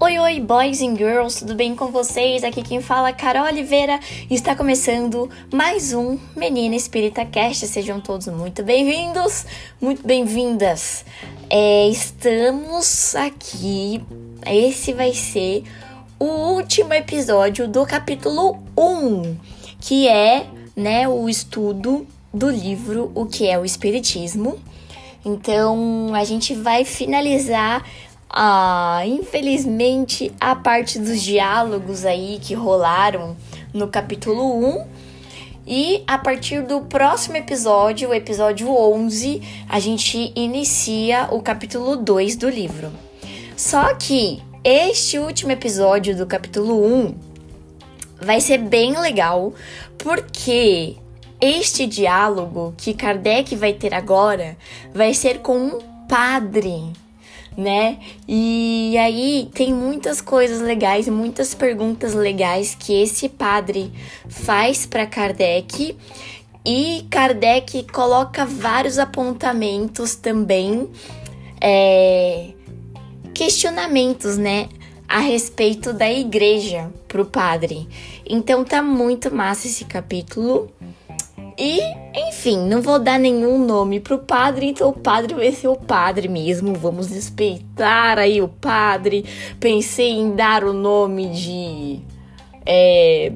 Oi, oi, boys and girls, tudo bem com vocês? Aqui quem fala é Carol Oliveira está começando mais um Menina Espírita Cast. Sejam todos muito bem-vindos, muito bem-vindas. É, estamos aqui, esse vai ser o último episódio do capítulo 1, que é né, o estudo do livro O que é o Espiritismo. Então a gente vai finalizar ah, infelizmente, a parte dos diálogos aí que rolaram no capítulo 1. E a partir do próximo episódio, o episódio 11, a gente inicia o capítulo 2 do livro. Só que este último episódio do capítulo 1 vai ser bem legal, porque este diálogo que Kardec vai ter agora vai ser com um padre né? E aí tem muitas coisas legais, muitas perguntas legais que esse padre faz para Kardec. E Kardec coloca vários apontamentos também, é, questionamentos, né? A respeito da igreja pro padre. Então tá muito massa esse capítulo. E, enfim, não vou dar nenhum nome pro padre, então o padre vai ser o padre mesmo. Vamos respeitar aí o padre. Pensei em dar o nome de. É.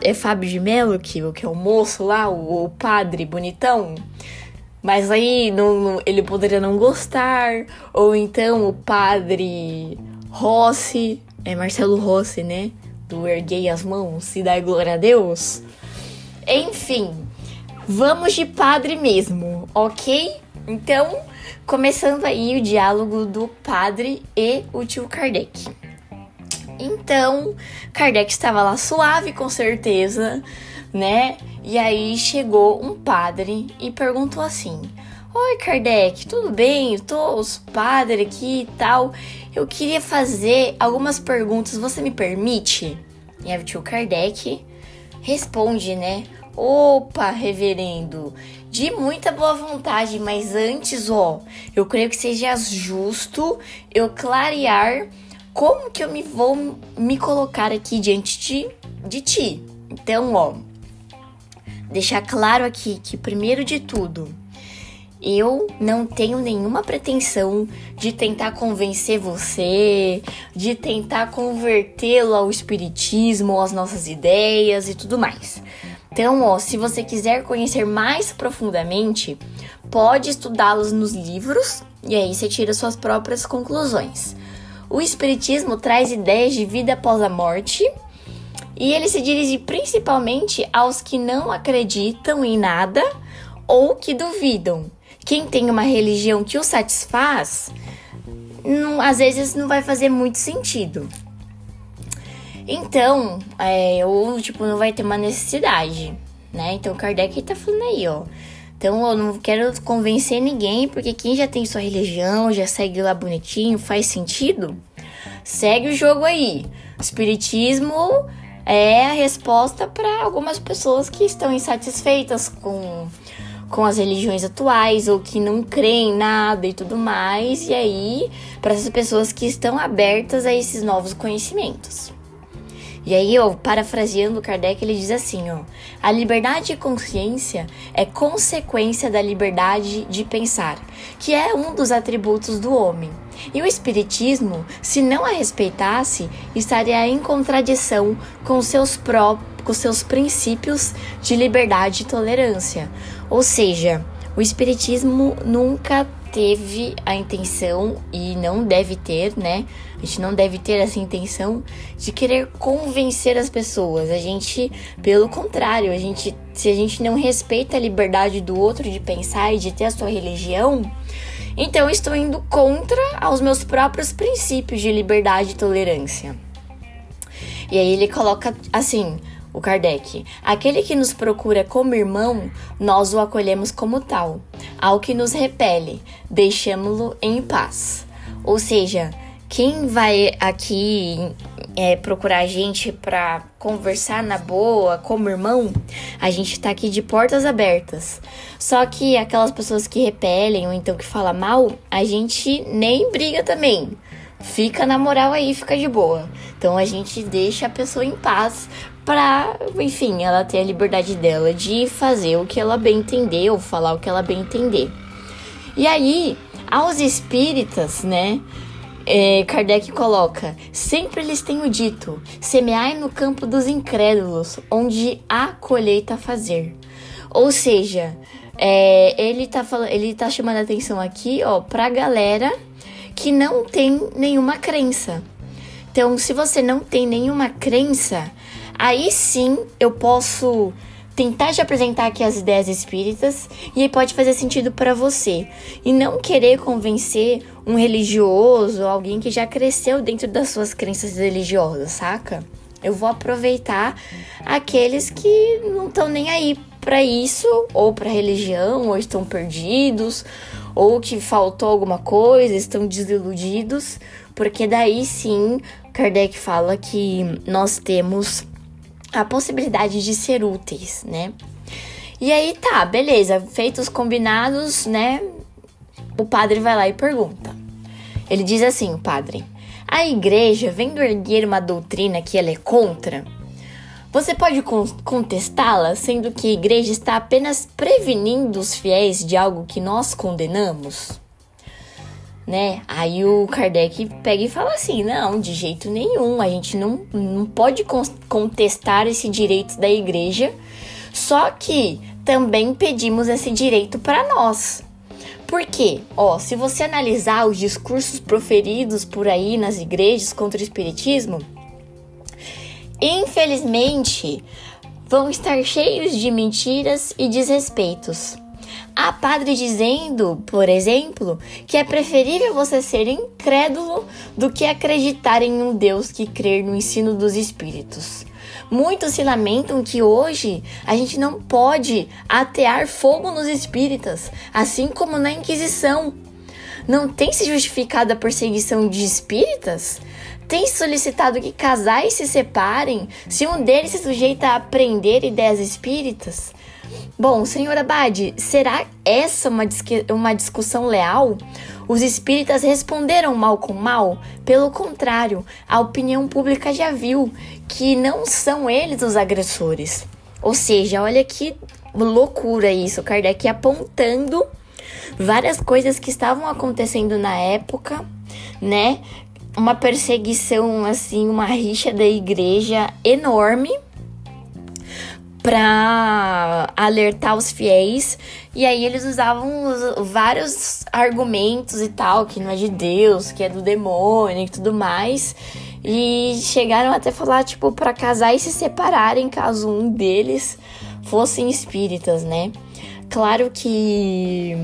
É Fábio de Mello, que, que é o moço lá, o, o padre bonitão. Mas aí não, não, ele poderia não gostar. Ou então o padre Rossi, é Marcelo Rossi, né? Do Erguei as Mãos e Dai Glória a Deus. Enfim, Vamos de padre mesmo, ok? Então, começando aí o diálogo do padre e o tio Kardec. Então, Kardec estava lá suave, com certeza, né? E aí chegou um padre e perguntou assim: Oi, Kardec, tudo bem? Eu tô os padres aqui e tal. Eu queria fazer algumas perguntas, você me permite? E aí o tio Kardec responde, né? Opa, reverendo, de muita boa vontade, mas antes, ó, eu creio que seja justo eu clarear como que eu me vou me colocar aqui diante de, de ti. Então, ó, deixar claro aqui que primeiro de tudo, eu não tenho nenhuma pretensão de tentar convencer você, de tentar convertê-lo ao espiritismo, às nossas ideias e tudo mais. Então, ó, se você quiser conhecer mais profundamente, pode estudá-los nos livros e aí você tira suas próprias conclusões. O Espiritismo traz ideias de vida após a morte e ele se dirige principalmente aos que não acreditam em nada ou que duvidam. Quem tem uma religião que o satisfaz, não, às vezes não vai fazer muito sentido. Então, é, ou tipo, não vai ter uma necessidade, né? Então Kardec tá falando aí, ó. Então eu não quero convencer ninguém, porque quem já tem sua religião, já segue lá bonitinho, faz sentido, segue o jogo aí. O espiritismo é a resposta para algumas pessoas que estão insatisfeitas com, com as religiões atuais ou que não creem em nada e tudo mais. E aí, para essas pessoas que estão abertas a esses novos conhecimentos. E aí, ó, parafraseando Kardec, ele diz assim, ó: "A liberdade de consciência é consequência da liberdade de pensar, que é um dos atributos do homem. E o espiritismo, se não a respeitasse, estaria em contradição com seus próprios com seus princípios de liberdade e tolerância. Ou seja, o espiritismo nunca teve a intenção e não deve ter, né? A gente não deve ter essa intenção de querer convencer as pessoas. A gente, pelo contrário, a gente, se a gente não respeita a liberdade do outro de pensar e de ter a sua religião, então estou indo contra aos meus próprios princípios de liberdade e tolerância. E aí ele coloca assim: o Kardec. Aquele que nos procura como irmão, nós o acolhemos como tal. Ao que nos repele, deixamos-lo em paz. Ou seja, quem vai aqui é, procurar a gente pra conversar na boa, como irmão, a gente tá aqui de portas abertas. Só que aquelas pessoas que repelem ou então que falam mal, a gente nem briga também. Fica na moral aí, fica de boa. Então a gente deixa a pessoa em paz pra, enfim, ela ter a liberdade dela de fazer o que ela bem entender ou falar o que ela bem entender. E aí, aos espíritas, né? É, Kardec coloca: sempre lhes tenho dito, semeai no campo dos incrédulos, onde há colheita a fazer. Ou seja, é, ele, tá falando, ele tá chamando a atenção aqui, ó, pra galera que não tem nenhuma crença. Então, se você não tem nenhuma crença, aí sim eu posso tentar te apresentar aqui as ideias espíritas e aí pode fazer sentido para você. E não querer convencer um religioso, alguém que já cresceu dentro das suas crenças religiosas, saca? Eu vou aproveitar aqueles que não estão nem aí para isso, ou para religião, ou estão perdidos, ou que faltou alguma coisa, estão desiludidos, porque daí sim Kardec fala que nós temos a possibilidade de ser úteis, né? E aí tá, beleza, feitos os combinados, né? O padre vai lá e pergunta. Ele diz assim, o padre: "A igreja vendo erguer uma doutrina que ela é contra, você pode contestá-la, sendo que a igreja está apenas prevenindo os fiéis de algo que nós condenamos?" Né? Aí o Kardec pega e fala assim: não, de jeito nenhum, a gente não, não pode contestar esse direito da igreja, só que também pedimos esse direito para nós. Por quê? Ó, se você analisar os discursos proferidos por aí nas igrejas contra o espiritismo, infelizmente vão estar cheios de mentiras e desrespeitos. Há padre dizendo, por exemplo, que é preferível você ser incrédulo do que acreditar em um Deus que crer no ensino dos espíritos. Muitos se lamentam que hoje a gente não pode atear fogo nos espíritas, assim como na Inquisição. Não tem se justificado a perseguição de espíritas? Tem solicitado que casais se separem se um deles se sujeita a aprender ideias espíritas? Bom, senhor Abade, será essa uma, uma discussão leal? Os espíritas responderam mal com mal? Pelo contrário, a opinião pública já viu que não são eles os agressores. Ou seja, olha que loucura isso, Kardec apontando várias coisas que estavam acontecendo na época, né? Uma perseguição, assim, uma rixa da igreja enorme para alertar os fiéis. E aí eles usavam vários argumentos e tal, que não é de Deus, que é do demônio e tudo mais. E chegaram até falar, tipo, para casar e se separarem caso um deles fossem espíritas, né? Claro que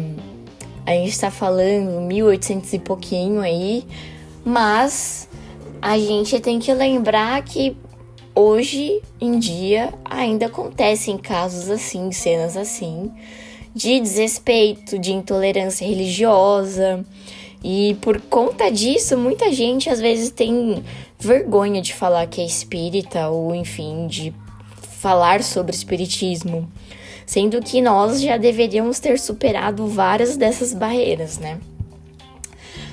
a gente tá falando 1800 e pouquinho aí, mas a gente tem que lembrar que hoje em dia ainda acontecem casos assim, cenas assim, de desrespeito, de intolerância religiosa. E por conta disso, muita gente às vezes tem vergonha de falar que é espírita ou enfim, de falar sobre espiritismo, sendo que nós já deveríamos ter superado várias dessas barreiras, né?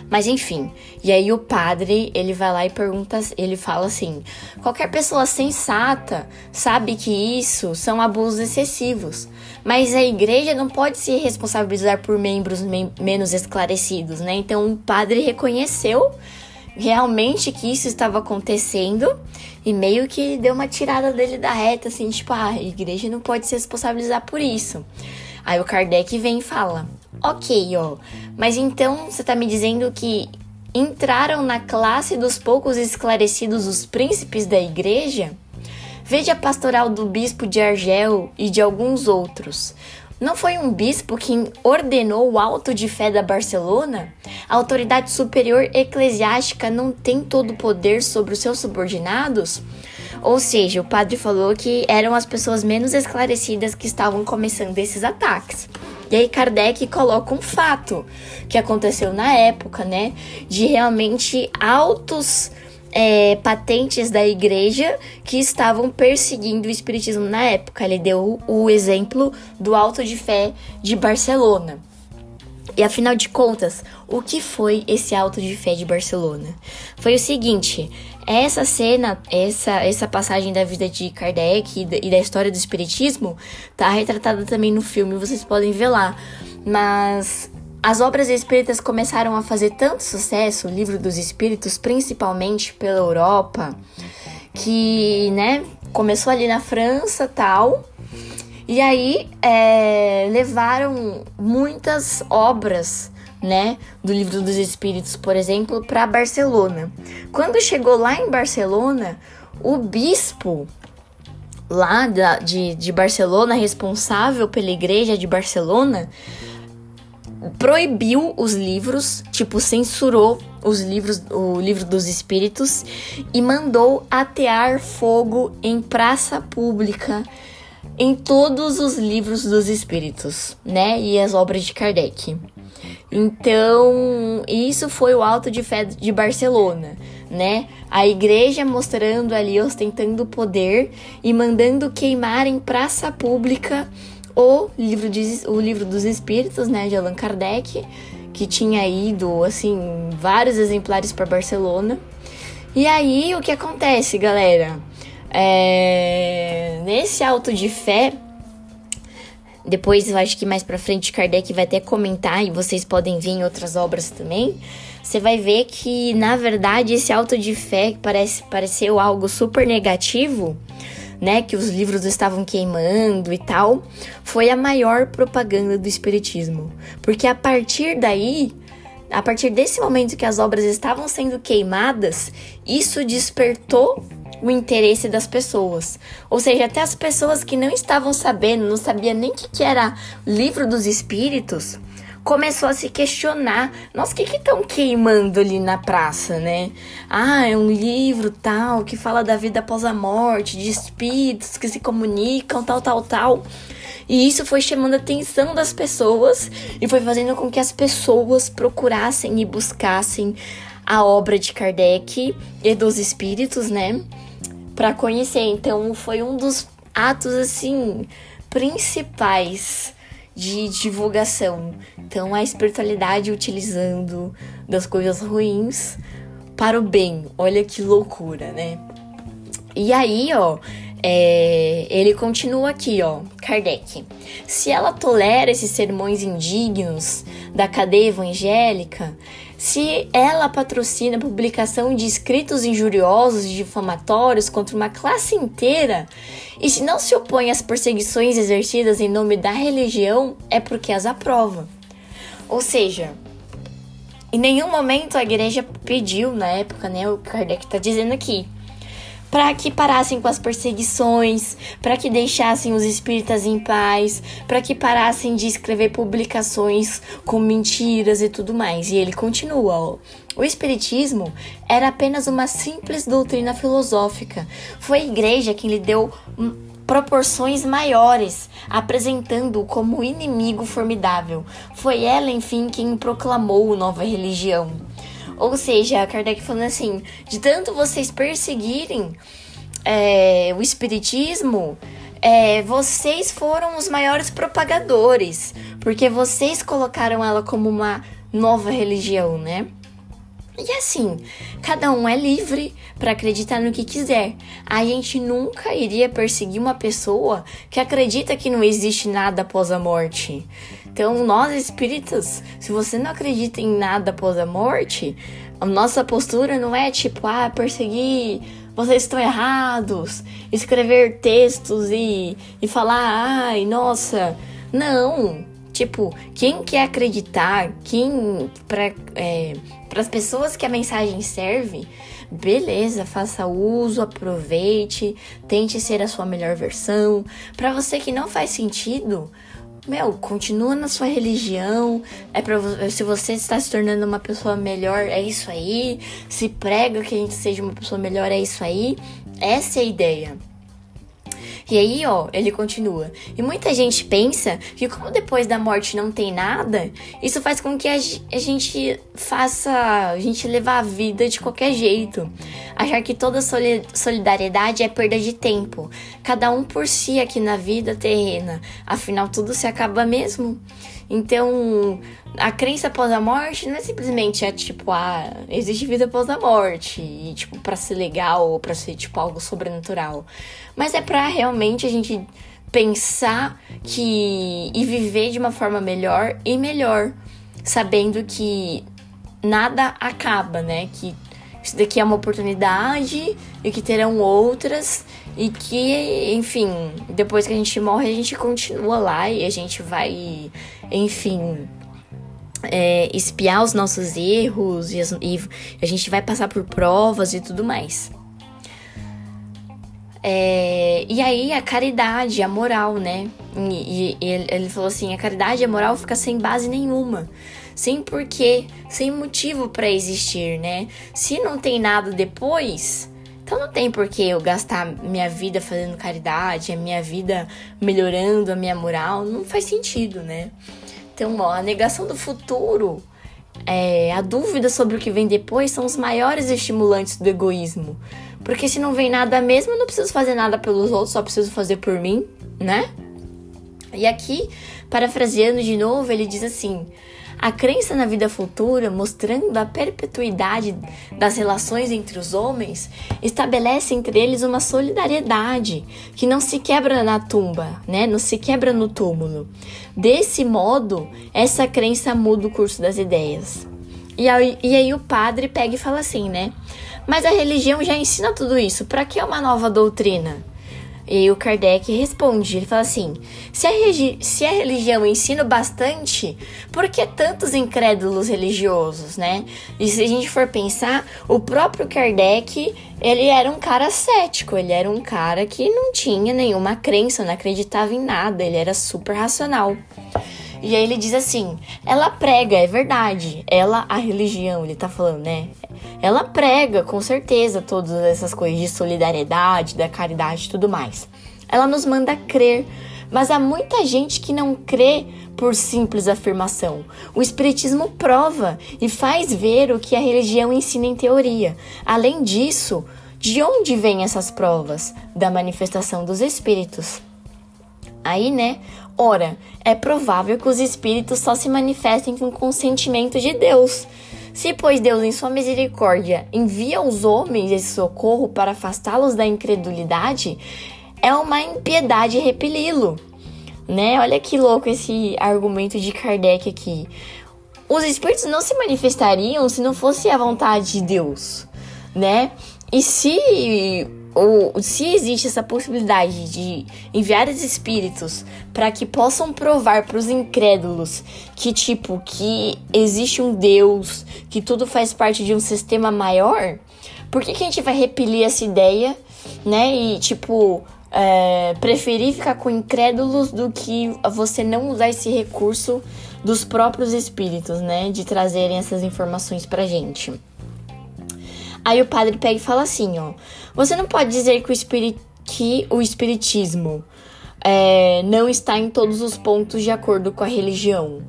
Mas enfim, e aí o padre, ele vai lá e pergunta, ele fala assim: qualquer pessoa sensata sabe que isso são abusos excessivos, mas a igreja não pode se responsabilizar por membros menos esclarecidos, né? Então o padre reconheceu realmente que isso estava acontecendo e meio que deu uma tirada dele da reta, assim, tipo, ah, a igreja não pode se responsabilizar por isso. Aí o Kardec vem e fala: Ok, ó, mas então você tá me dizendo que entraram na classe dos poucos esclarecidos os príncipes da igreja? Veja a pastoral do bispo de Argel e de alguns outros. Não foi um bispo quem ordenou o alto de fé da Barcelona? A autoridade superior eclesiástica não tem todo o poder sobre os seus subordinados? Ou seja, o padre falou que eram as pessoas menos esclarecidas que estavam começando esses ataques. E aí Kardec coloca um fato que aconteceu na época, né? De realmente altos é, patentes da igreja que estavam perseguindo o espiritismo na época. Ele deu o exemplo do Alto de Fé de Barcelona. E afinal de contas, o que foi esse Alto de Fé de Barcelona? Foi o seguinte: essa cena, essa, essa passagem da vida de Kardec e da história do Espiritismo tá retratada também no filme, vocês podem ver lá. Mas as obras espíritas começaram a fazer tanto sucesso, o livro dos espíritos, principalmente pela Europa, que, né, começou ali na França tal. E aí é, levaram muitas obras, né, do livro dos espíritos, por exemplo, para Barcelona. Quando chegou lá em Barcelona, o bispo lá da, de, de Barcelona, responsável pela igreja de Barcelona, proibiu os livros, tipo, censurou os livros, o livro dos espíritos e mandou atear fogo em praça pública em todos os livros dos espíritos, né? E as obras de Kardec. Então, isso foi o Alto de Fé de Barcelona, né? A igreja mostrando ali, ostentando poder e mandando queimar em praça pública o livro, de, o livro dos Espíritos, né, de Allan Kardec, que tinha ido, assim, vários exemplares para Barcelona. E aí, o que acontece, galera? É... Nesse alto de fé, depois eu acho que mais para frente Kardec vai até comentar e vocês podem ver em outras obras também. Você vai ver que, na verdade, esse alto de fé parece pareceu algo super negativo né, que os livros estavam queimando e tal, foi a maior propaganda do espiritismo. Porque a partir daí, a partir desse momento que as obras estavam sendo queimadas, isso despertou o interesse das pessoas. Ou seja, até as pessoas que não estavam sabendo, não sabiam nem o que, que era livro dos espíritos, começou a se questionar: nossa, o que estão queimando ali na praça, né? Ah, é um livro tal que fala da vida após a morte, de espíritos que se comunicam, tal, tal, tal. E isso foi chamando a atenção das pessoas e foi fazendo com que as pessoas procurassem e buscassem a obra de Kardec e dos espíritos, né? Para conhecer. Então, foi um dos atos assim principais de divulgação. Então, a espiritualidade utilizando das coisas ruins para o bem. Olha que loucura, né? E aí, ó, é, ele continua aqui, ó, Kardec. Se ela tolera esses sermões indignos da cadeia evangélica, se ela patrocina a publicação de escritos injuriosos e difamatórios contra uma classe inteira, e se não se opõe às perseguições exercidas em nome da religião, é porque as aprova. Ou seja, em nenhum momento a igreja pediu, na época, né, o Kardec está dizendo aqui, para que parassem com as perseguições, para que deixassem os espíritas em paz, para que parassem de escrever publicações com mentiras e tudo mais. E ele continua, ó. O espiritismo era apenas uma simples doutrina filosófica. Foi a igreja quem lhe deu proporções maiores, apresentando-o como inimigo formidável. Foi ela, enfim, quem proclamou nova religião. Ou seja, Kardec falando assim: de tanto vocês perseguirem é, o Espiritismo, é, vocês foram os maiores propagadores, porque vocês colocaram ela como uma nova religião, né? E assim, cada um é livre para acreditar no que quiser. A gente nunca iria perseguir uma pessoa que acredita que não existe nada após a morte. Então, nós espíritas, se você não acredita em nada após a morte, a nossa postura não é tipo, ah, perseguir, vocês estão errados, escrever textos e, e falar, ai, nossa. Não, Tipo, quem quer acreditar, quem para é, as pessoas que a mensagem serve, beleza, faça uso, aproveite, tente ser a sua melhor versão. Para você que não faz sentido, meu, continua na sua religião. É para se você está se tornando uma pessoa melhor, é isso aí. Se prega que a gente seja uma pessoa melhor, é isso aí. Essa é a ideia. E aí, ó, ele continua. E muita gente pensa que como depois da morte não tem nada, isso faz com que a, gente faça, a gente levar a vida de qualquer jeito. Achar que toda solidariedade é perda de tempo. Cada um por si aqui na vida terrena. Afinal, tudo se acaba mesmo. Então, a crença após a morte não é simplesmente é tipo, ah, existe vida após a morte, e tipo, para ser legal ou para ser tipo algo sobrenatural. Mas é para realmente a gente pensar que e viver de uma forma melhor e melhor, sabendo que nada acaba, né? Que isso daqui é uma oportunidade e que terão outras e que, enfim, depois que a gente morre, a gente continua lá e a gente vai, enfim, é, espiar os nossos erros e, e, a gente vai passar por provas e tudo mais. É, e aí a caridade, a moral, né? E, e ele, ele falou assim: a caridade e a moral fica sem base nenhuma sem porquê, sem motivo para existir, né? Se não tem nada depois, então não tem porquê eu gastar minha vida fazendo caridade, a minha vida melhorando a minha moral, não faz sentido, né? Então, ó, a negação do futuro, é, a dúvida sobre o que vem depois são os maiores estimulantes do egoísmo. Porque se não vem nada mesmo, eu não preciso fazer nada pelos outros, só preciso fazer por mim, né? E aqui, parafraseando de novo, ele diz assim: a crença na vida futura, mostrando a perpetuidade das relações entre os homens, estabelece entre eles uma solidariedade que não se quebra na tumba, né? Não se quebra no túmulo. Desse modo, essa crença muda o curso das ideias. E aí, e aí o padre pega e fala assim, né? Mas a religião já ensina tudo isso. Para que uma nova doutrina? E o Kardec responde, ele fala assim: se a, se a religião ensina bastante, por que tantos incrédulos religiosos, né? E se a gente for pensar, o próprio Kardec, ele era um cara cético, ele era um cara que não tinha nenhuma crença, não acreditava em nada, ele era super racional. E aí ele diz assim: ela prega, é verdade. Ela, a religião, ele tá falando, né? Ela prega, com certeza, todas essas coisas de solidariedade, da caridade e tudo mais. Ela nos manda crer, mas há muita gente que não crê por simples afirmação. O Espiritismo prova e faz ver o que a religião ensina em teoria. Além disso, de onde vêm essas provas? Da manifestação dos espíritos. Aí, né? Ora, é provável que os espíritos só se manifestem com consentimento de Deus. Se, pois, Deus, em sua misericórdia, envia aos homens esse socorro para afastá-los da incredulidade, é uma impiedade repeli-lo. Né? Olha que louco esse argumento de Kardec aqui. Os espíritos não se manifestariam se não fosse a vontade de Deus, né? E se ou se existe essa possibilidade de enviar os espíritos para que possam provar para os incrédulos que tipo que existe um Deus, que tudo faz parte de um sistema maior, por que, que a gente vai repelir essa ideia, né? E tipo é, preferir ficar com incrédulos do que você não usar esse recurso dos próprios espíritos, né? De trazerem essas informações pra gente. Aí o padre pega e fala assim, ó. Você não pode dizer que o, espirit que o espiritismo é, não está em todos os pontos de acordo com a religião.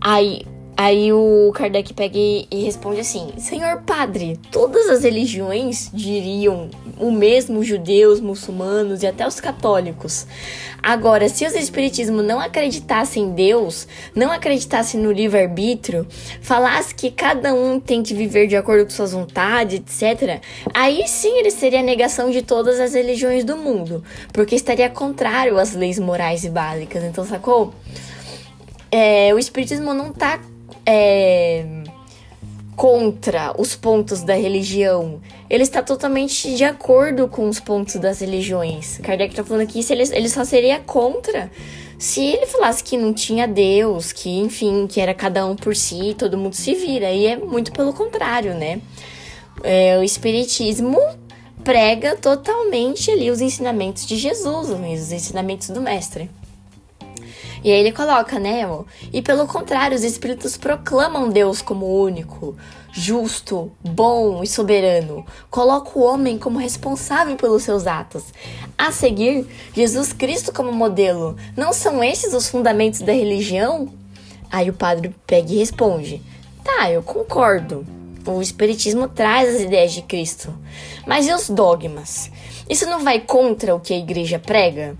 Aí Aí o Kardec pega e, responde assim: Senhor padre, todas as religiões diriam o mesmo judeus, muçulmanos e até os católicos. Agora, se os espiritismo não acreditassem em Deus, não acreditassem no livre-arbítrio, falasse que cada um tem que viver de acordo com suas vontades, etc., aí sim ele seria a negação de todas as religiões do mundo, porque estaria contrário às leis morais e básicas. Então, sacou? É, o espiritismo não tá é, contra os pontos da religião. Ele está totalmente de acordo com os pontos das religiões. Kardec está falando aqui, ele, ele só seria contra se ele falasse que não tinha Deus, que enfim, que era cada um por si, todo mundo se vira. E é muito pelo contrário, né? É, o Espiritismo prega totalmente ali os ensinamentos de Jesus, os ensinamentos do Mestre. E aí ele coloca, né? E pelo contrário, os espíritos proclamam Deus como único, justo, bom e soberano. Coloca o homem como responsável pelos seus atos. A seguir, Jesus Cristo como modelo. Não são esses os fundamentos da religião? Aí o padre pega e responde: Tá, eu concordo. O Espiritismo traz as ideias de Cristo. Mas e os dogmas? Isso não vai contra o que a igreja prega?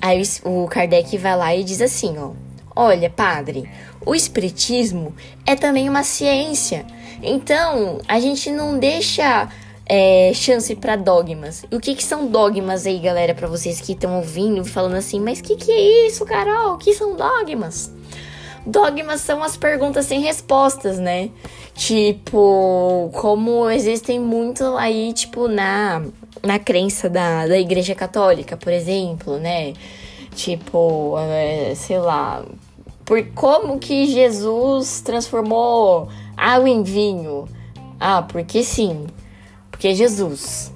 Aí o Kardec vai lá e diz assim, ó. Olha, padre, o espiritismo é também uma ciência. Então, a gente não deixa é, chance para dogmas. E o que, que são dogmas aí, galera, para vocês que estão ouvindo, falando assim, mas que que é isso, Carol? O que são dogmas? Dogmas são as perguntas sem respostas, né? Tipo, como existem muito aí, tipo, na, na crença da, da Igreja Católica, por exemplo, né? Tipo, é, sei lá, por como que Jesus transformou água em vinho? Ah, porque sim. Porque Jesus.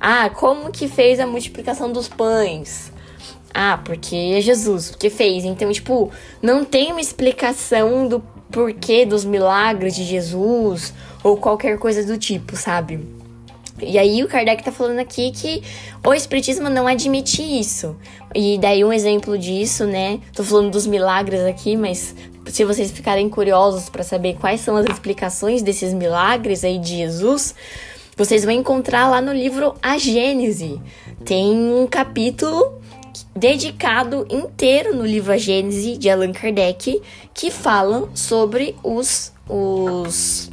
Ah, como que fez a multiplicação dos pães? Ah, porque é Jesus que fez. Então, tipo, não tem uma explicação do porquê dos milagres de Jesus ou qualquer coisa do tipo, sabe? E aí o Kardec tá falando aqui que o espiritismo não admite isso. E daí um exemplo disso, né? Tô falando dos milagres aqui, mas se vocês ficarem curiosos para saber quais são as explicações desses milagres aí de Jesus, vocês vão encontrar lá no livro A Gênese. Tem um capítulo dedicado inteiro no livro A Gênese de Allan Kardec que falam sobre os os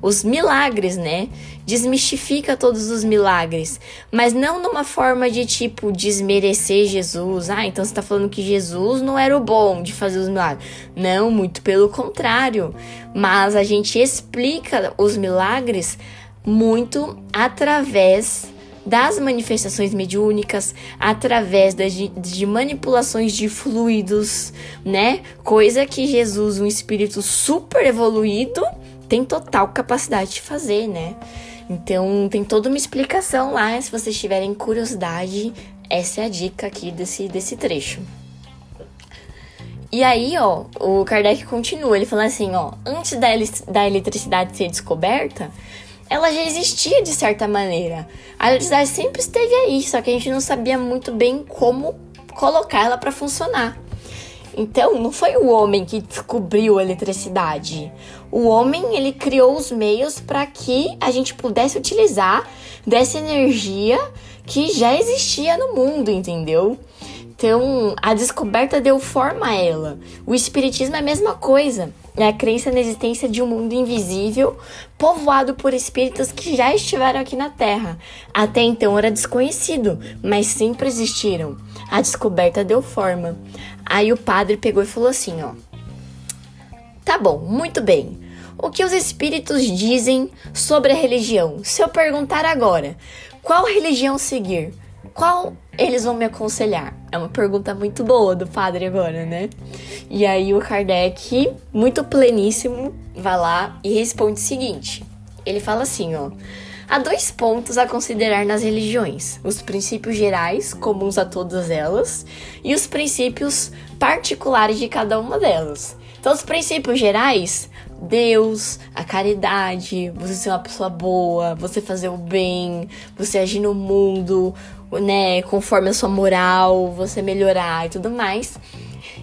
os milagres, né? Desmistifica todos os milagres, mas não numa forma de tipo desmerecer Jesus. Ah, então você tá falando que Jesus não era o bom de fazer os milagres. Não, muito pelo contrário. Mas a gente explica os milagres muito através das manifestações mediúnicas através de, de manipulações de fluidos, né? Coisa que Jesus, um espírito super evoluído, tem total capacidade de fazer, né? Então tem toda uma explicação lá, se vocês tiverem curiosidade, essa é a dica aqui desse, desse trecho. E aí, ó, o Kardec continua, ele fala assim, ó, antes da, da eletricidade ser descoberta, ela já existia de certa maneira. A eletricidade sempre esteve aí, só que a gente não sabia muito bem como colocar ela para funcionar. Então, não foi o homem que descobriu a eletricidade. O homem, ele criou os meios para que a gente pudesse utilizar dessa energia que já existia no mundo, entendeu? Então, a descoberta deu forma a ela. O espiritismo é a mesma coisa. É a crença na existência de um mundo invisível, povoado por espíritos que já estiveram aqui na Terra. Até então era desconhecido, mas sempre existiram. A descoberta deu forma. Aí o padre pegou e falou assim, ó: Tá bom, muito bem. O que os espíritos dizem sobre a religião? Se eu perguntar agora, qual religião seguir? Qual eles vão me aconselhar? É uma pergunta muito boa do padre agora, né? E aí o Kardec, muito pleníssimo, vai lá e responde o seguinte. Ele fala assim, ó: Há dois pontos a considerar nas religiões: os princípios gerais, comuns a todas elas, e os princípios particulares de cada uma delas. Então, os princípios gerais, Deus, a caridade, você ser uma pessoa boa, você fazer o bem, você agir no mundo, né, conforme a sua moral, você melhorar e tudo mais.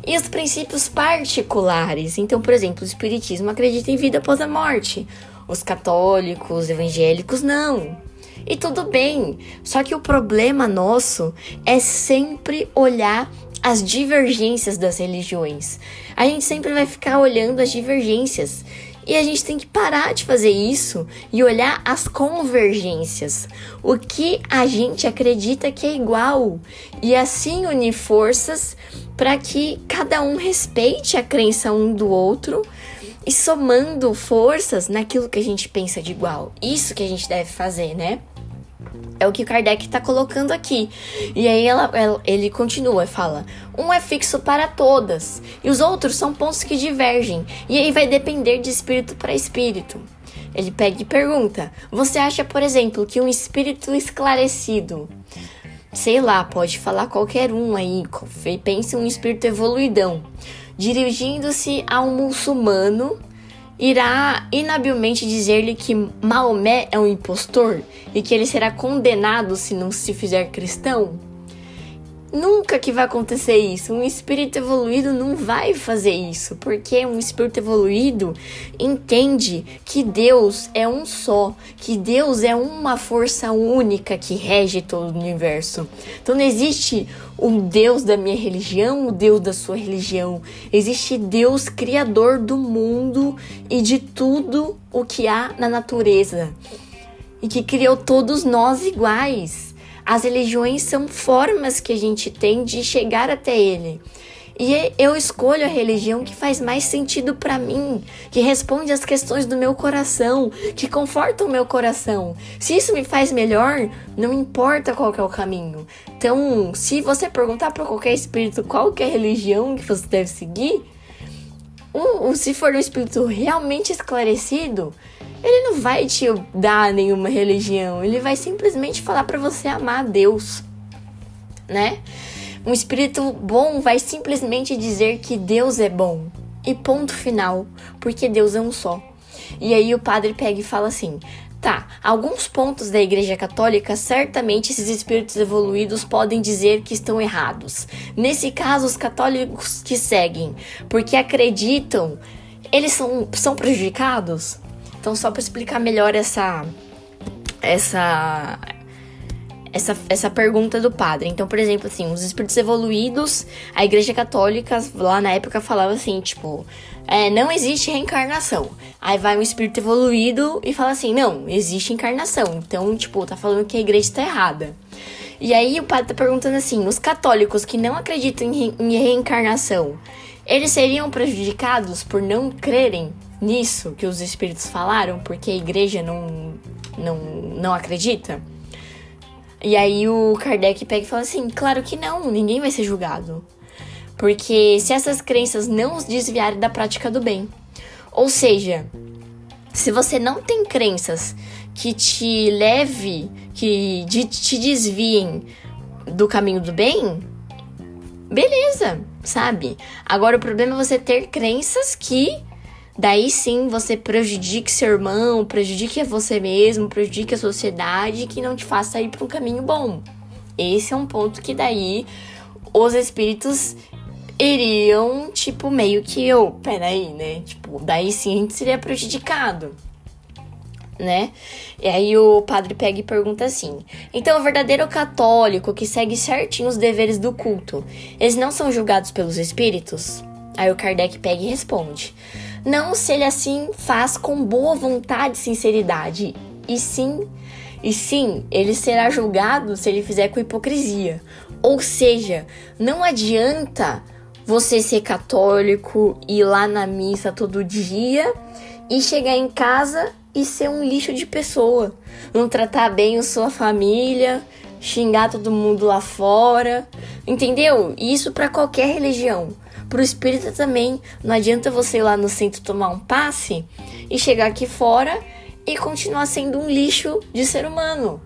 E os princípios particulares. Então, por exemplo, o Espiritismo acredita em vida após a morte. Os católicos, evangélicos, não. E tudo bem. Só que o problema nosso é sempre olhar as divergências das religiões. A gente sempre vai ficar olhando as divergências. E a gente tem que parar de fazer isso e olhar as convergências. O que a gente acredita que é igual. E assim unir forças para que cada um respeite a crença um do outro e somando forças naquilo que a gente pensa de igual. Isso que a gente deve fazer, né? É o que Kardec está colocando aqui. E aí ela, ela, ele continua, fala: um é fixo para todas, e os outros são pontos que divergem, e aí vai depender de espírito para espírito. Ele pega e pergunta: Você acha, por exemplo, que um espírito esclarecido sei lá, pode falar qualquer um aí, pense um espírito evoluidão, dirigindo-se a um muçulmano, irá inabilmente dizer-lhe que Maomé é um impostor e que ele será condenado se não se fizer cristão? Nunca que vai acontecer isso. Um espírito evoluído não vai fazer isso, porque um espírito evoluído entende que Deus é um só, que Deus é uma força única que rege todo o universo. Então não existe o Deus da minha religião, o Deus da sua religião. Existe Deus criador do mundo e de tudo o que há na natureza. E que criou todos nós iguais. As religiões são formas que a gente tem de chegar até ele. E eu escolho a religião que faz mais sentido para mim, que responde às questões do meu coração, que conforta o meu coração. Se isso me faz melhor, não importa qual é o caminho. Então, se você perguntar para qualquer espírito qual é a religião que você deve seguir, um, se for um espírito realmente esclarecido, ele não vai te dar nenhuma religião, ele vai simplesmente falar para você amar a Deus, né? Um espírito bom vai simplesmente dizer que Deus é bom. E ponto final, porque Deus é um só. E aí o padre pega e fala assim: Tá, alguns pontos da Igreja Católica, certamente esses espíritos evoluídos podem dizer que estão errados. Nesse caso, os católicos que seguem, porque acreditam, eles são, são prejudicados? Então, só para explicar melhor essa essa essa, essa pergunta do padre. Então, por exemplo, assim, os espíritos evoluídos, a Igreja Católica lá na época falava assim, tipo, é, não existe reencarnação. Aí vai um espírito evoluído e fala assim, não, existe encarnação. Então, tipo, tá falando que a igreja está errada. E aí o padre tá perguntando assim, os católicos que não acreditam em, re em reencarnação, eles seriam prejudicados por não crerem nisso que os espíritos falaram, porque a igreja não, não, não acredita? E aí o Kardec pega e fala assim: claro que não, ninguém vai ser julgado. Porque se essas crenças não os desviarem da prática do bem. Ou seja, se você não tem crenças que te leve, que te desviem do caminho do bem, beleza, sabe? Agora o problema é você ter crenças que daí sim você prejudique seu irmão, prejudique a você mesmo, prejudique a sociedade, que não te faça ir para um caminho bom. Esse é um ponto que daí os espíritos iriam, tipo, meio que eu, oh, peraí, né? Tipo, daí sim a gente seria prejudicado, né? E aí o padre pega e pergunta assim: então o verdadeiro católico que segue certinho os deveres do culto, eles não são julgados pelos espíritos? Aí o Kardec pega e responde: não se ele assim faz com boa vontade e sinceridade, e sim, e sim, ele será julgado se ele fizer com hipocrisia. Ou seja, não adianta você ser católico, ir lá na missa todo dia e chegar em casa e ser um lixo de pessoa. Não tratar bem a sua família, xingar todo mundo lá fora. Entendeu? Isso para qualquer religião. Pro espírita também, não adianta você ir lá no centro tomar um passe e chegar aqui fora e continuar sendo um lixo de ser humano,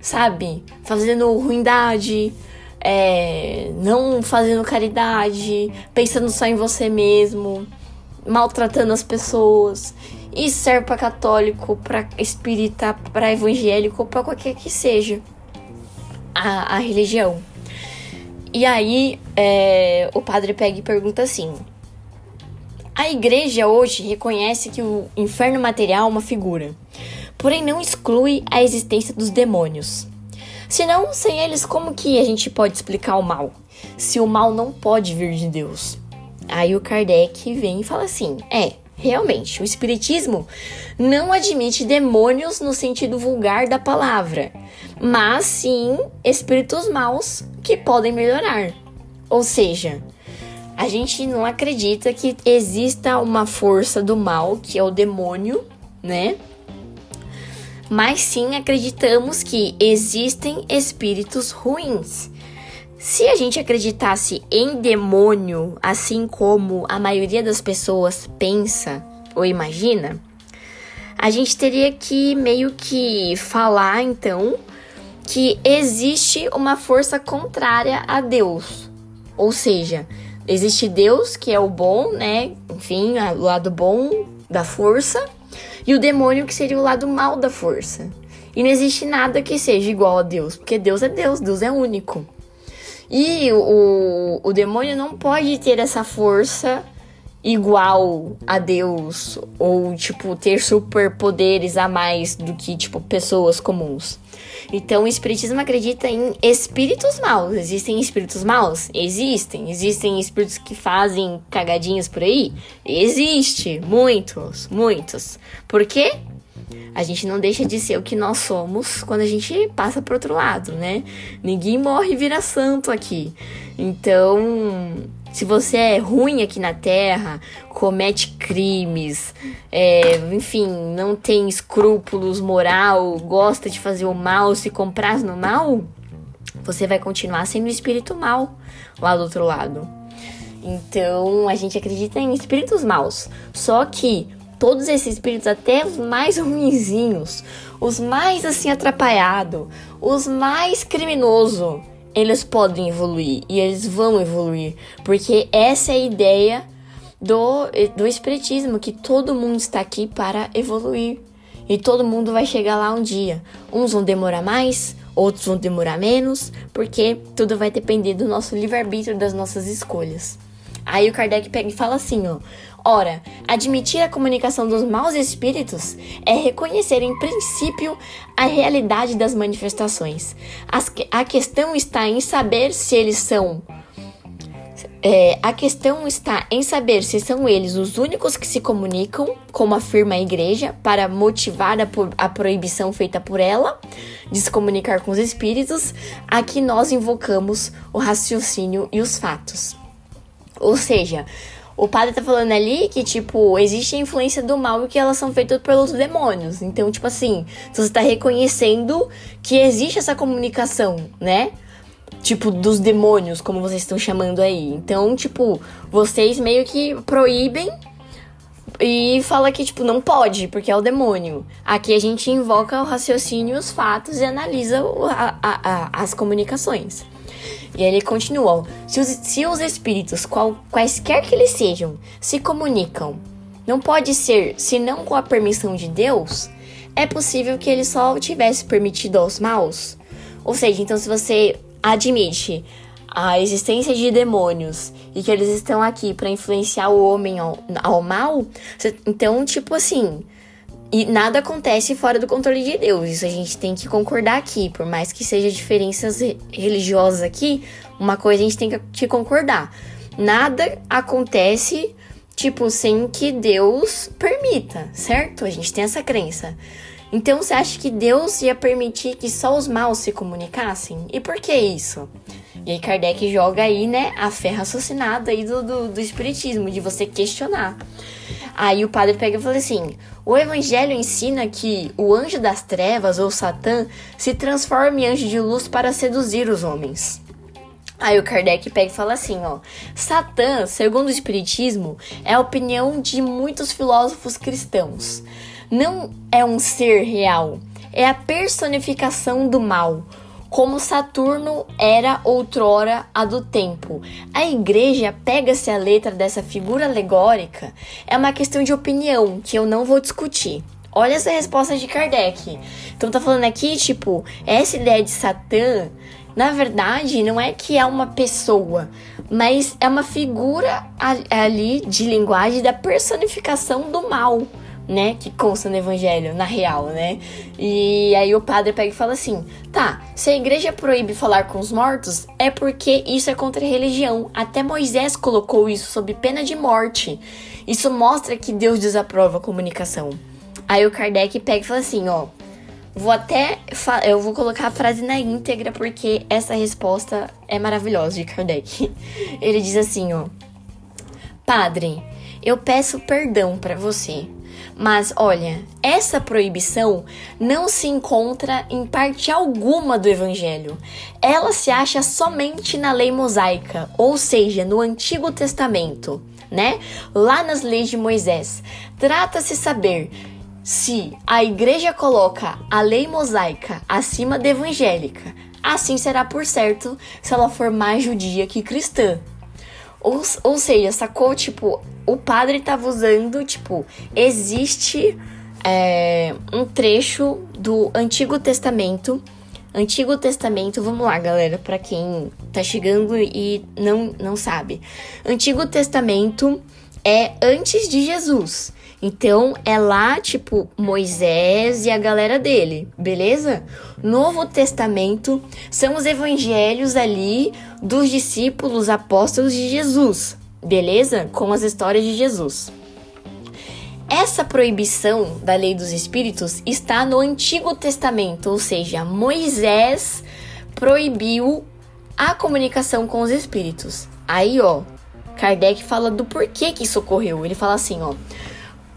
sabe? Fazendo ruindade, é, não fazendo caridade, pensando só em você mesmo, maltratando as pessoas. Isso serve para católico, para espírita, para evangélico, para qualquer que seja a, a religião. E aí é, o padre pega e pergunta assim: A igreja hoje reconhece que o inferno material é uma figura, porém não exclui a existência dos demônios. Senão, sem eles, como que a gente pode explicar o mal? Se o mal não pode vir de Deus. Aí o Kardec vem e fala assim: é, realmente, o Espiritismo não admite demônios no sentido vulgar da palavra, mas sim espíritos maus que podem melhorar. Ou seja, a gente não acredita que exista uma força do mal, que é o demônio, né? Mas sim acreditamos que existem espíritos ruins. Se a gente acreditasse em demônio, assim como a maioria das pessoas pensa ou imagina, a gente teria que meio que falar então que existe uma força contrária a Deus. Ou seja, existe Deus, que é o bom, né? Enfim, o lado bom da força, e o demônio, que seria o lado mal da força. E não existe nada que seja igual a Deus, porque Deus é Deus, Deus é único. E o, o demônio não pode ter essa força igual a Deus ou tipo ter superpoderes a mais do que tipo pessoas comuns. Então o espiritismo acredita em espíritos maus. Existem espíritos maus? Existem. Existem espíritos que fazem cagadinhas por aí? Existe, muitos, muitos. Por quê? A gente não deixa de ser o que nós somos quando a gente passa pro outro lado, né? Ninguém morre e vira santo aqui. Então, se você é ruim aqui na Terra, comete crimes, é, enfim, não tem escrúpulos moral, gosta de fazer o mal, se comprar no mal, você vai continuar sendo espírito mal lá do outro lado. Então, a gente acredita em espíritos maus. Só que todos esses espíritos, até os mais ruinzinhos, os mais assim atrapalhados, os mais criminosos, eles podem evoluir e eles vão evoluir, porque essa é a ideia do, do espiritismo, que todo mundo está aqui para evoluir. E todo mundo vai chegar lá um dia. Uns vão demorar mais, outros vão demorar menos, porque tudo vai depender do nosso livre-arbítrio, das nossas escolhas. Aí o Kardec pega e fala assim, ó: Ora, admitir a comunicação dos maus espíritos é reconhecer em princípio a realidade das manifestações. A questão está em saber se eles são. É, a questão está em saber se são eles os únicos que se comunicam, como afirma a igreja, para motivar a, a proibição feita por ela de se comunicar com os espíritos, a que nós invocamos o raciocínio e os fatos. Ou seja, o padre tá falando ali que, tipo, existe a influência do mal e que elas são feitas pelos demônios. Então, tipo assim, você tá reconhecendo que existe essa comunicação, né? Tipo, dos demônios, como vocês estão chamando aí. Então, tipo, vocês meio que proíbem e fala que, tipo, não pode, porque é o demônio. Aqui a gente invoca o raciocínio, os fatos e analisa a, a, as comunicações. E ele continua: se os, se os espíritos, qual, quaisquer que eles sejam, se comunicam, não pode ser senão com a permissão de Deus, é possível que ele só tivesse permitido aos maus. Ou seja, então se você admite a existência de demônios e que eles estão aqui para influenciar o homem ao, ao mal, então, tipo assim, e nada acontece fora do controle de Deus. Isso a gente tem que concordar aqui. Por mais que seja diferenças religiosas aqui, uma coisa a gente tem que concordar. Nada acontece, tipo, sem que Deus permita, certo? A gente tem essa crença. Então você acha que Deus ia permitir que só os maus se comunicassem? E por que isso? E aí Kardec joga aí, né, a fé raciocinada aí do, do, do espiritismo, de você questionar. Aí o padre pega e fala assim: o evangelho ensina que o anjo das trevas, ou Satã, se transforma em anjo de luz para seduzir os homens. Aí o Kardec pega e fala assim, ó: Satã, segundo o espiritismo, é a opinião de muitos filósofos cristãos. Não é um ser real, é a personificação do mal, como Saturno era outrora a do tempo. A igreja pega-se a letra dessa figura alegórica, é uma questão de opinião que eu não vou discutir. Olha essa resposta de Kardec. Então tá falando aqui, tipo, essa ideia de Satã, na verdade, não é que é uma pessoa, mas é uma figura ali de linguagem da personificação do mal né, que consta no evangelho, na real, né? E aí o padre pega e fala assim: "Tá, se a igreja proíbe falar com os mortos, é porque isso é contra a religião. Até Moisés colocou isso sob pena de morte. Isso mostra que Deus desaprova a comunicação." Aí o Kardec pega e fala assim, ó: Vou até. Eu vou colocar a frase na íntegra porque essa resposta é maravilhosa de Kardec. Ele diz assim, ó: Padre, eu peço perdão para você mas olha, essa proibição não se encontra em parte alguma do Evangelho. Ela se acha somente na lei mosaica, ou seja, no Antigo Testamento, né? Lá nas leis de Moisés. Trata-se saber se a igreja coloca a lei mosaica acima da evangélica, assim será por certo se ela for mais judia que cristã. Ou, ou seja, sacou? Tipo, o padre tava usando, tipo, existe é, um trecho do Antigo Testamento. Antigo Testamento, vamos lá, galera, para quem tá chegando e não, não sabe. Antigo Testamento é antes de Jesus. Então é lá, tipo, Moisés e a galera dele, beleza? Novo Testamento são os evangelhos ali dos discípulos apóstolos de Jesus, beleza? Com as histórias de Jesus. Essa proibição da lei dos espíritos está no Antigo Testamento, ou seja, Moisés proibiu a comunicação com os espíritos. Aí, ó, Kardec fala do porquê que isso ocorreu. Ele fala assim, ó: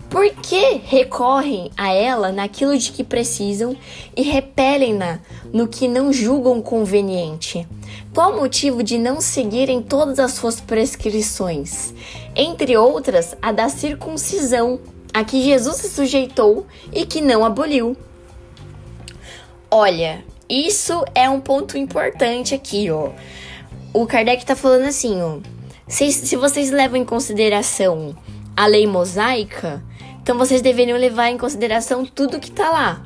por que recorrem a ela naquilo de que precisam e repelem-na no que não julgam conveniente? Qual o motivo de não seguirem todas as suas prescrições? Entre outras, a da circuncisão, a que Jesus se sujeitou e que não aboliu. Olha, isso é um ponto importante aqui, ó. O Kardec tá falando assim, ó. Se, se vocês levam em consideração a lei mosaica, então vocês deveriam levar em consideração tudo que tá lá.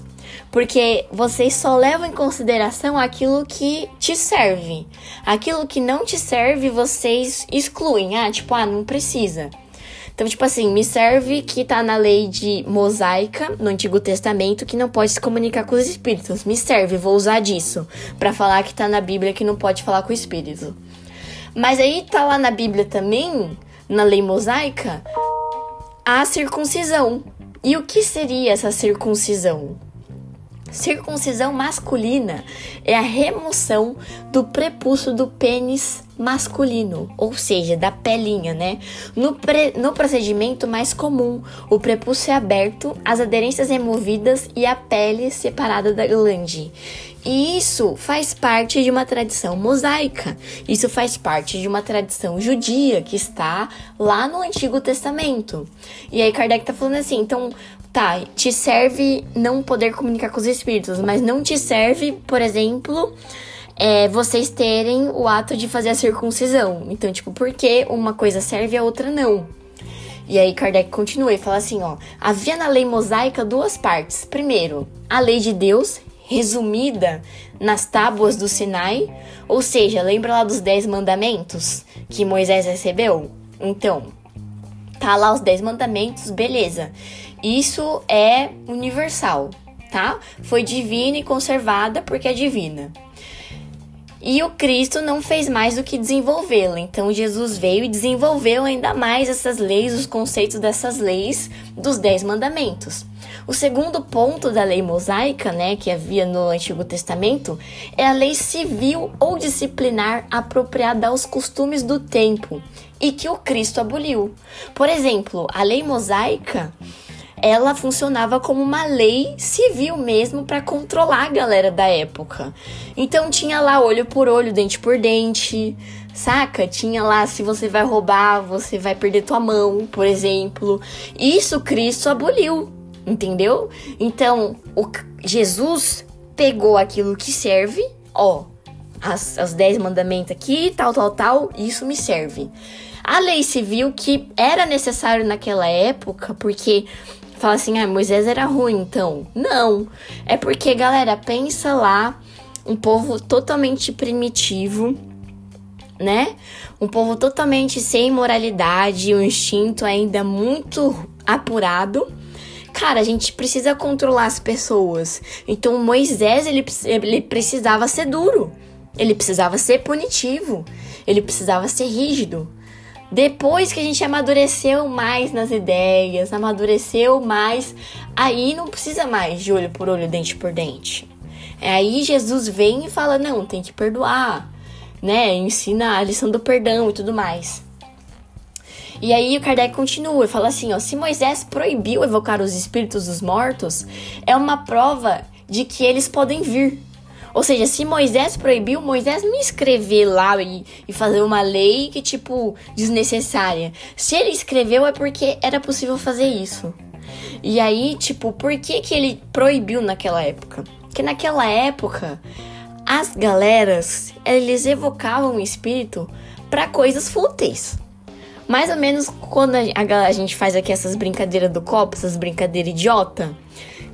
Porque vocês só levam em consideração aquilo que te serve. Aquilo que não te serve, vocês excluem. Ah, tipo, ah, não precisa. Então, tipo assim, me serve que tá na lei de mosaica, no Antigo Testamento, que não pode se comunicar com os espíritos. Me serve, vou usar disso. para falar que tá na Bíblia que não pode falar com o espírito. Mas aí tá lá na Bíblia também, na lei mosaica, a circuncisão. E o que seria essa circuncisão? Circuncisão masculina é a remoção do prepúcio do pênis masculino, ou seja, da pelinha, né? No, pre, no procedimento mais comum, o prepúcio é aberto, as aderências removidas e a pele separada da glande. Isso faz parte de uma tradição mosaica. Isso faz parte de uma tradição judia que está lá no Antigo Testamento. E aí Kardec tá falando assim, então tá, te serve não poder comunicar com os espíritos, mas não te serve, por exemplo, é, vocês terem o ato de fazer a circuncisão. Então, tipo, por que uma coisa serve e a outra não? E aí Kardec continua e fala assim, ó, havia na lei mosaica duas partes. Primeiro, a lei de Deus, resumida nas tábuas do Sinai, ou seja, lembra lá dos dez mandamentos que Moisés recebeu? Então, tá lá os dez mandamentos, beleza. Isso é universal, tá? Foi divina e conservada porque é divina. E o Cristo não fez mais do que desenvolvê-la. Então Jesus veio e desenvolveu ainda mais essas leis, os conceitos dessas leis dos Dez Mandamentos. O segundo ponto da lei mosaica, né, que havia no Antigo Testamento, é a lei civil ou disciplinar apropriada aos costumes do tempo e que o Cristo aboliu. Por exemplo, a lei mosaica ela funcionava como uma lei civil mesmo para controlar a galera da época. Então tinha lá olho por olho, dente por dente, saca? Tinha lá se você vai roubar, você vai perder tua mão, por exemplo. Isso Cristo aboliu, entendeu? Então, o Jesus pegou aquilo que serve, ó, as, os dez mandamentos aqui, tal, tal, tal, isso me serve. A lei civil que era necessário naquela época, porque fala assim, ah, Moisés era ruim, então. Não. É porque, galera, pensa lá, um povo totalmente primitivo, né? Um povo totalmente sem moralidade, um instinto ainda muito apurado. Cara, a gente precisa controlar as pessoas. Então Moisés, ele, ele precisava ser duro. Ele precisava ser punitivo. Ele precisava ser rígido. Depois que a gente amadureceu mais nas ideias, amadureceu mais, aí não precisa mais de olho por olho, dente por dente. É aí Jesus vem e fala: não, tem que perdoar, né? Ensina a lição do perdão e tudo mais. E aí o Kardec continua e fala assim: ó, se Moisés proibiu evocar os espíritos dos mortos, é uma prova de que eles podem vir. Ou seja, se Moisés proibiu, Moisés não escrever lá e, e fazer uma lei que, tipo, desnecessária. Se ele escreveu é porque era possível fazer isso. E aí, tipo, por que que ele proibiu naquela época? Porque naquela época as galeras, eles evocavam o espírito para coisas fúteis. Mais ou menos quando a, a, gente faz aqui essas brincadeiras do copo, essas brincadeiras idiota.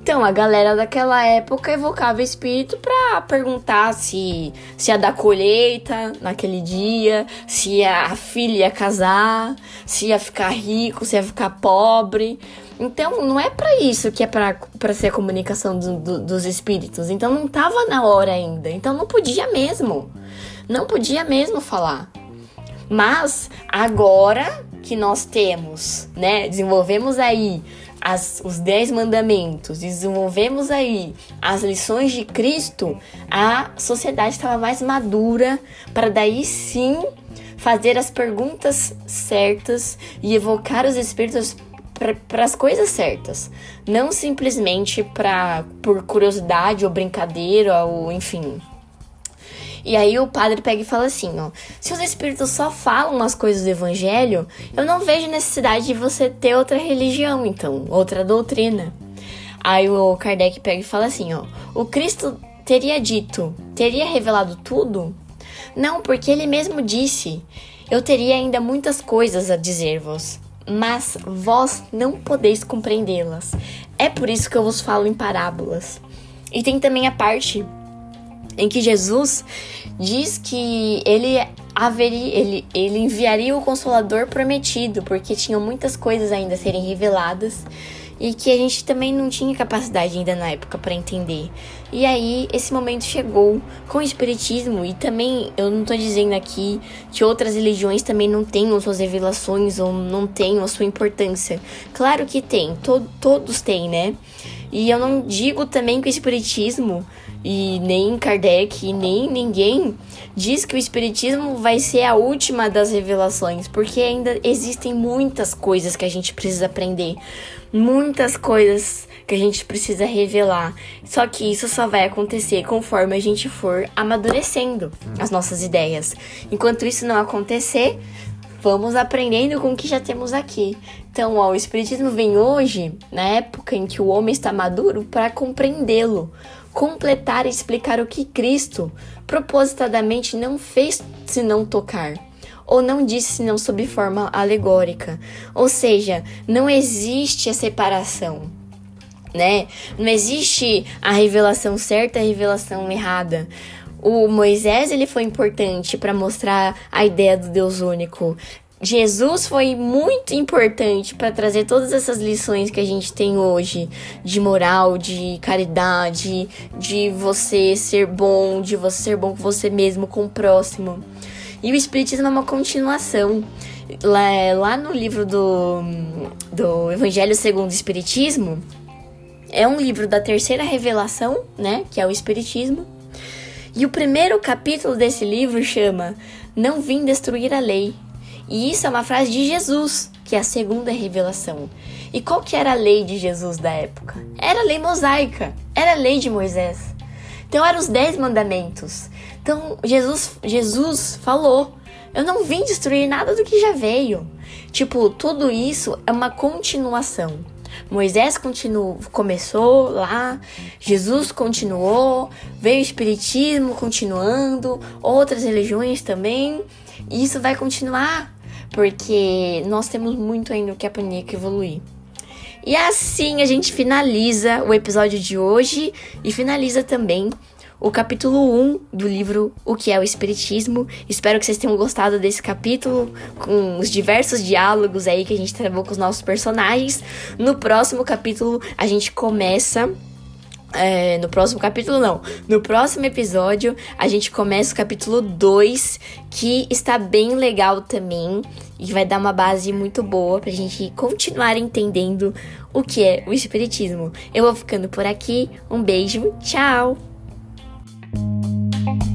Então, a galera daquela época evocava espírito pra perguntar se, se ia dar colheita naquele dia, se a filha ia casar, se ia ficar rico, se ia ficar pobre. Então, não é para isso que é para ser a comunicação do, do, dos espíritos. Então, não tava na hora ainda. Então, não podia mesmo. Não podia mesmo falar. Mas, agora que nós temos, né, desenvolvemos aí as, os dez mandamentos, desenvolvemos aí as lições de Cristo, a sociedade estava mais madura para daí sim fazer as perguntas certas e evocar os espíritos para as coisas certas, não simplesmente para por curiosidade ou brincadeira ou enfim. E aí o padre pega e fala assim, ó: "Se os espíritos só falam as coisas do evangelho, eu não vejo necessidade de você ter outra religião, então, outra doutrina." Aí o Kardec pega e fala assim, ó: "O Cristo teria dito, teria revelado tudo? Não, porque ele mesmo disse: Eu teria ainda muitas coisas a dizer-vos, mas vós não podeis compreendê-las. É por isso que eu vos falo em parábolas. E tem também a parte em que Jesus diz que ele haveria, ele, ele enviaria o consolador prometido, porque tinham muitas coisas ainda a serem reveladas e que a gente também não tinha capacidade ainda na época para entender. E aí esse momento chegou com o espiritismo e também eu não tô dizendo aqui que outras religiões também não tenham suas revelações ou não tenham a sua importância. Claro que tem, to todos têm, né? E eu não digo também que o espiritismo e nem Kardec, e nem ninguém diz que o Espiritismo vai ser a última das revelações, porque ainda existem muitas coisas que a gente precisa aprender, muitas coisas que a gente precisa revelar. Só que isso só vai acontecer conforme a gente for amadurecendo as nossas ideias. Enquanto isso não acontecer, vamos aprendendo com o que já temos aqui. Então, ó, o Espiritismo vem hoje, na época em que o homem está maduro, para compreendê-lo completar e explicar o que Cristo propositadamente não fez senão tocar, ou não disse senão sob forma alegórica. Ou seja, não existe a separação. Né? Não existe a revelação certa e a revelação errada. O Moisés ele foi importante para mostrar a ideia do Deus único. Jesus foi muito importante para trazer todas essas lições que a gente tem hoje de moral, de caridade, de você ser bom, de você ser bom com você mesmo, com o próximo. E o Espiritismo é uma continuação. Lá, lá no livro do, do Evangelho segundo o Espiritismo, é um livro da terceira revelação, né? Que é o Espiritismo. E o primeiro capítulo desse livro chama Não Vim Destruir a Lei, e isso é uma frase de Jesus, que é a segunda revelação. E qual que era a lei de Jesus da época? Era a lei mosaica, era a lei de Moisés. Então eram os dez mandamentos. Então Jesus, Jesus falou: Eu não vim destruir nada do que já veio. Tipo, tudo isso é uma continuação. Moisés continuou, começou lá, Jesus continuou, veio o Espiritismo continuando, outras religiões também, e isso vai continuar porque nós temos muito ainda o que aprender que evoluir. E assim a gente finaliza o episódio de hoje e finaliza também o capítulo 1 do livro O que é o Espiritismo. Espero que vocês tenham gostado desse capítulo, com os diversos diálogos aí que a gente travou com os nossos personagens. No próximo capítulo, a gente começa é, no próximo capítulo, não. No próximo episódio, a gente começa o capítulo 2, que está bem legal também. E vai dar uma base muito boa pra gente continuar entendendo o que é o Espiritismo. Eu vou ficando por aqui. Um beijo, tchau! Thank you.